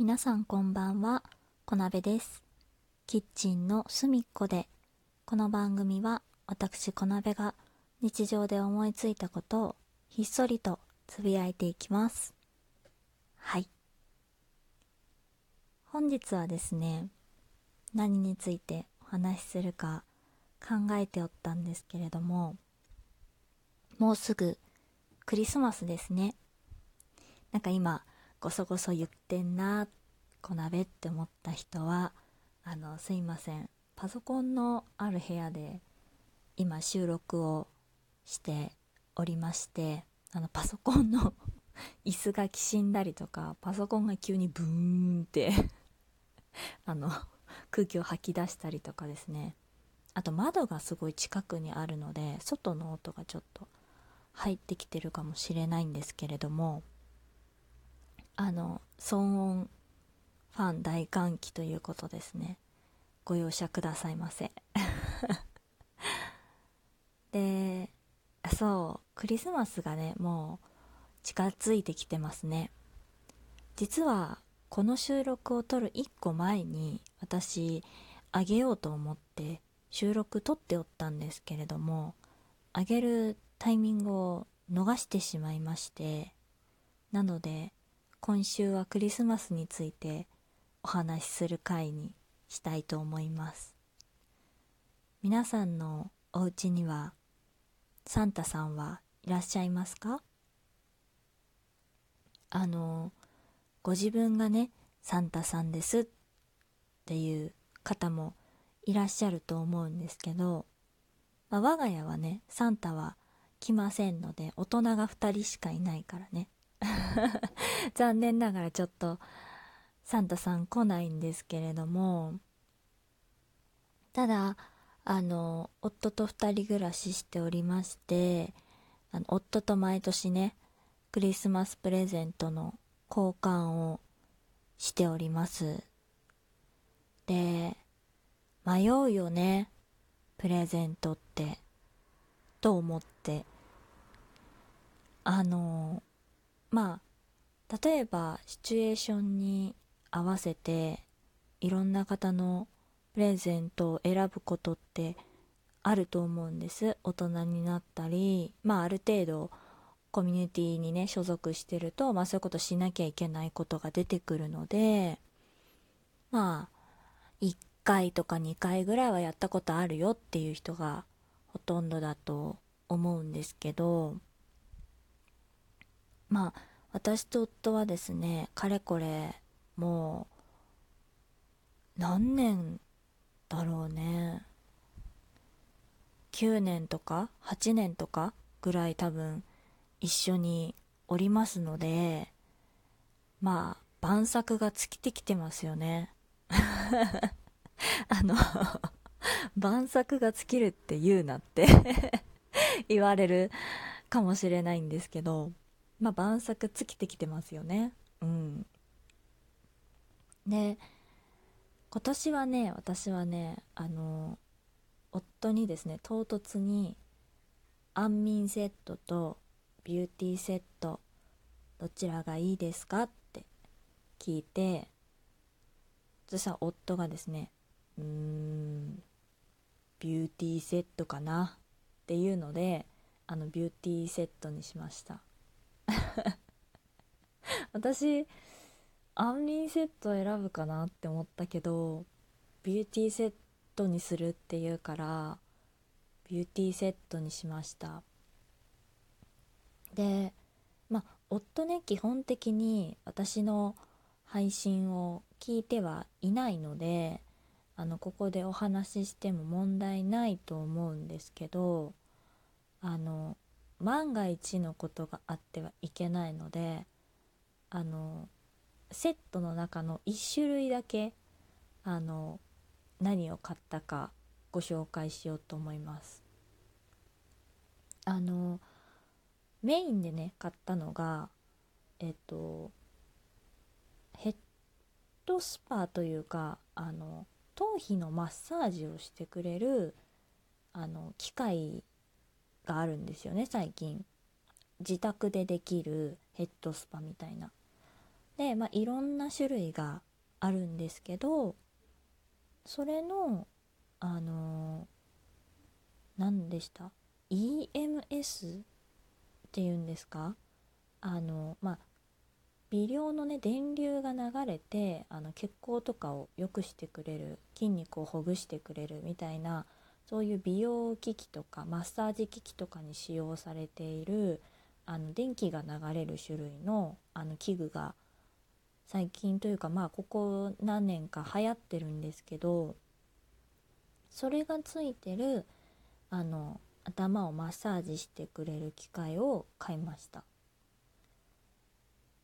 皆さんこんばんは、小鍋です。キッチンの隅っこで、この番組は私小鍋が日常で思いついたことをひっそりとつぶやいていきます。はい。本日はですね、何についてお話しするか考えておったんですけれども、もうすぐクリスマスですね。なんか今、ごそごそ言ってんな、小鍋って思った人は、あの、すいません。パソコンのある部屋で今収録をしておりまして、あの、パソコンの 椅子がきしんだりとか、パソコンが急にブーンって あの、空気を吐き出したりとかですね。あと窓がすごい近くにあるので、外の音がちょっと入ってきてるかもしれないんですけれども、あの、騒音ファン大歓喜ということですね。ご容赦くださいませ。で、そう、クリスマスがね、もう近づいてきてますね。実は、この収録を撮る1個前に、私、あげようと思って収録撮っておったんですけれども、あげるタイミングを逃してしまいまして、なので、今週はクリスマスについてお話しする回にしたいと思います。皆さんのお家にはサンタさんはいらっしゃいますか？あのご自分がねサンタさんですっていう方もいらっしゃると思うんですけど、まあ、我が家はねサンタは来ませんので大人が2人しかいないからね。残念ながらちょっとサンタさん来ないんですけれどもただあの夫と2人暮らししておりましてあの夫と毎年ねクリスマスプレゼントの交換をしております。で迷うよねプレゼントってと思って。あのまあ例えばシチュエーションに合わせていろんな方のプレゼントを選ぶことってあると思うんです。大人になったりまあある程度コミュニティにね所属してると、まあ、そういうことしなきゃいけないことが出てくるのでまあ1回とか2回ぐらいはやったことあるよっていう人がほとんどだと思うんですけどまあ私と夫はですねかれこれもう何年だろうね。9年とか8年とかぐらい多分一緒におりますのでまあ晩作が尽きてきてますよね。あの晩作が尽きるって言うなって 言われるかもしれないんですけど。まあ晩作尽きてきてますよね。うん。で今年はね私はねあの夫にですね唐突に安眠セットとビューティーセットどちらがいいですかって聞いてそしたら夫がですねうーんビューティーセットかなっていうのであのビューティーセットにしました。私安眠セット選ぶかなって思ったけどビューティーセットにするっていうからビューティーセットにしました。でまあ夫ね基本的に私の配信を聞いてはいないのであのここでお話ししても問題ないと思うんですけどあの万が一のことがあってはいけないのであのセットの中の1種類だけあの何を買ったかご紹介しようと思います。あのメインでね買ったのがえっとヘッドスパというかあの頭皮のマッサージをしてくれるあの機械があるんですよね最近。自宅でできるヘッドスパみたいな。で、まあ、いろんな種類があるんですけどそれのあの何でした？EMS っていうんですか？あのまあ微量のね電流が流れてあの血行とかを良くしてくれる筋肉をほぐしてくれるみたいなそういう美容機器とかマッサージ機器とかに使用されているあの電気が流れる種類のあの器具が最近というかまあここ何年か流行ってるんですけどそれがついてるあの頭をマッサージしてくれる機械を買いました。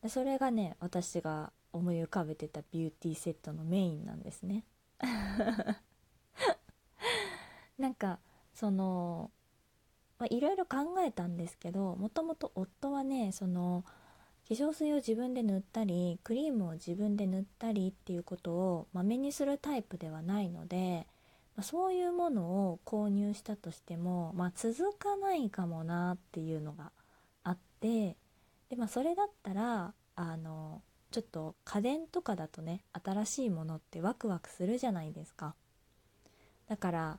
それがね私が思い浮かべてたビューティーセットのメインなんですね。なんかそのいろいろ考えたんですけどもともと夫はねその化粧水を自分で塗ったりクリームを自分で塗ったりっていうことをまめにするタイプではないので、まあ、そういうものを購入したとしても、まあ、続かないかもなっていうのがあってで、まあ、それだったらあのちょっと家電とかだとね新しいものってワクワクするじゃないですか。だから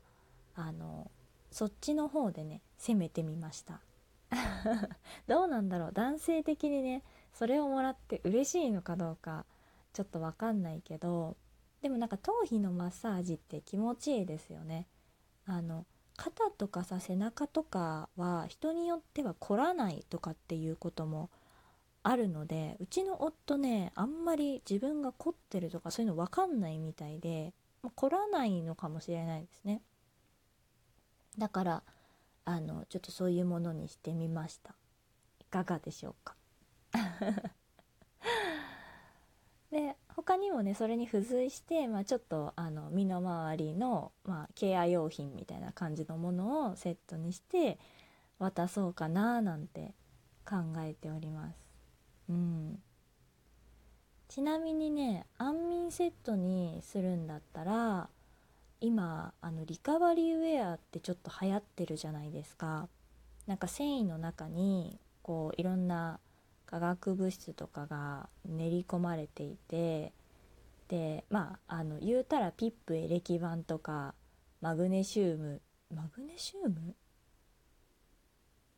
あのそっちの方でね攻めてみました。どうなんだろう？男性的にねそれをもらって嬉しいのかどうかちょっとわかんないけどでもなんか頭皮のマッサージって気持ちいいですよね。あの肩とかさ背中とかは人によっては凝らないとかっていうこともあるのでうちの夫ねあんまり自分が凝ってるとかそういうの分かんないみたいで、まあ、凝らないのかもしれないですね。だからあのちょっとそういうものにしてみました。いかがでしょうか？で他にもねそれに付随して、まあ、ちょっとあの身の回りの、まあ、ケア用品みたいな感じのものをセットにして渡そうかななんて考えております。うん、ちなみにね安眠セットにするんだったら今あのリカバリーウェアってちょっと流行ってるじゃないですか。なんか繊維の中にこういろんな化学物質とかが練り込まれていてでまああの言うたらピップエレキ板とかマグネシウムマグネシウム？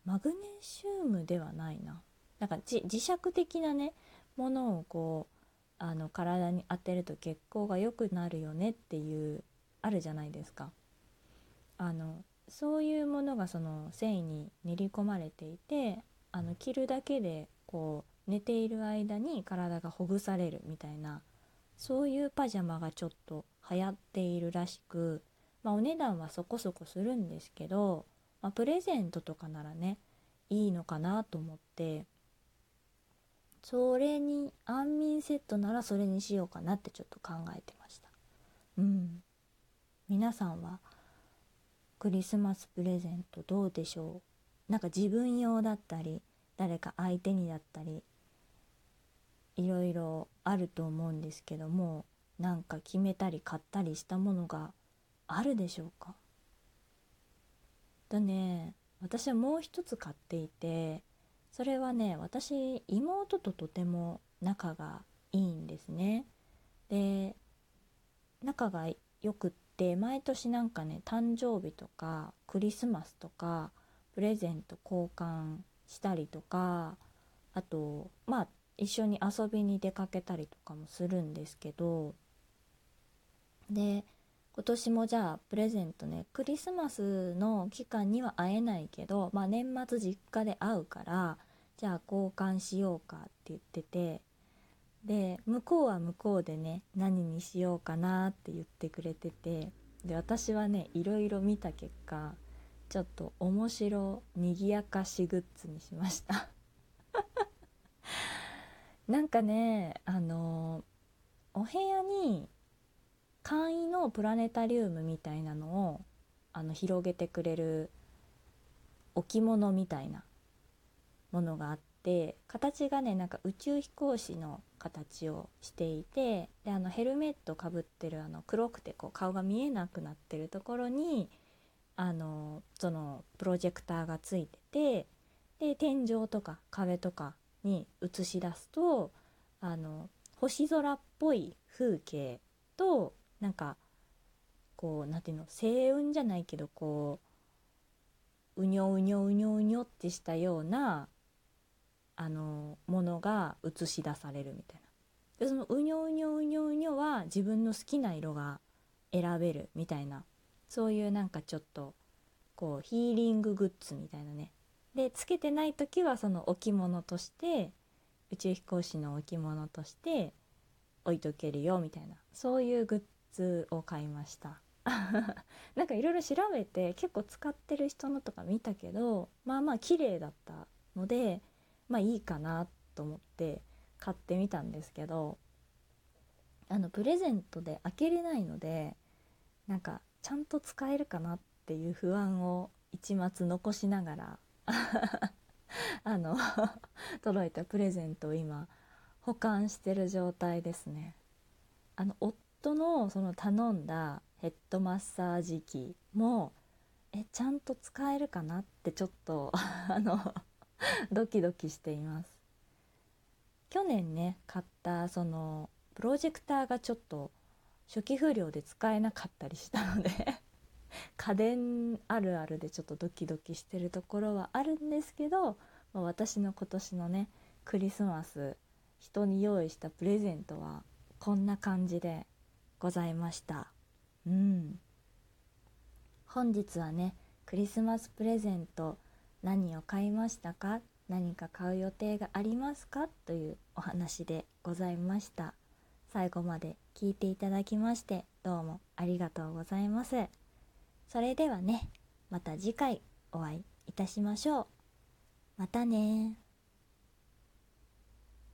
マグネシウムではないななんか磁石的なねものをこうあの体に当てると血行が良くなるよねっていうあるじゃないですか。あのそういうものがその繊維に練り込まれていてあの着るだけでこう寝ている間に体がほぐされるみたいなそういうパジャマがちょっと流行っているらしく、まあ、お値段はそこそこするんですけど、まあ、プレゼントとかならねいいのかなと思ってそれに安眠セットならそれにしようかなってちょっと考えてましたうん皆さんはクリスマスプレゼントどうでしょう？なんか自分用だったり誰か相手にだったりいろいろあると思うんですけどもなんか決めたり買ったりしたものがあるでしょうか？とね私はもう一つ買っていてそれはね私妹ととても仲がいいんですね。で仲がよくって毎年なんかね誕生日とかクリスマスとかプレゼント交換したりとかあとまあ一緒に遊びに出かけたりとかもするんですけどで今年もじゃあプレゼントねクリスマスの期間には会えないけど、まあ、年末実家で会うからじゃあ交換しようかって言っててで向こうは向こうでね何にしようかなって言ってくれててで私はねいろいろ見た結果ちょっと面白にぎやかしグッズにしました。なんかねあのお部屋に簡易のプラネタリウムみたいなのをあの広げてくれる置物みたいなものがあっって形がねなんか宇宙飛行士の形をしていてであのヘルメットかぶってるあの黒くてこう顔が見えなくなってるところにあのそのプロジェクターがついててで天井とか壁とかに映し出すとあの星空っぽい風景となんかこう何ていうの星雲じゃないけどこううにょうにょうにょうにょってしたようなあのものが映し出されるみたいな。でそのうにょうにょうにょうにょは自分の好きな色が選べるみたいな。そういうなんかちょっとこうヒーリンググッズみたいなね。でつけてない時はその置物として宇宙飛行士の置物として置いとけるよみたいな。そういうグッズを買いました。なんかいろいろ調べて結構使ってる人のとか見たけどまあまあ綺麗だったのでまあいいかなと思って買ってみたんですけどあのプレゼントで開けれないのでなんかちゃんと使えるかなっていう不安を一末残しながら あの 届いたプレゼントを今保管してる状態ですね。あの夫のその頼んだヘッドマッサージ機もえちゃんと使えるかなってちょっと あの ドキドキしています。去年ね買ったそのプロジェクターがちょっと初期不良で使えなかったりしたので 家電あるあるでちょっとドキドキしてるところはあるんですけど、まあ、私の今年のねクリスマス人に用意したプレゼントはこんな感じでございました。うん。本日はねクリスマスプレゼント何を買いましたか？何か買う予定がありますか？というお話でございました。最後まで聞いていただきましてどうもありがとうございます。それではねまた次回お会いいたしましょう。またね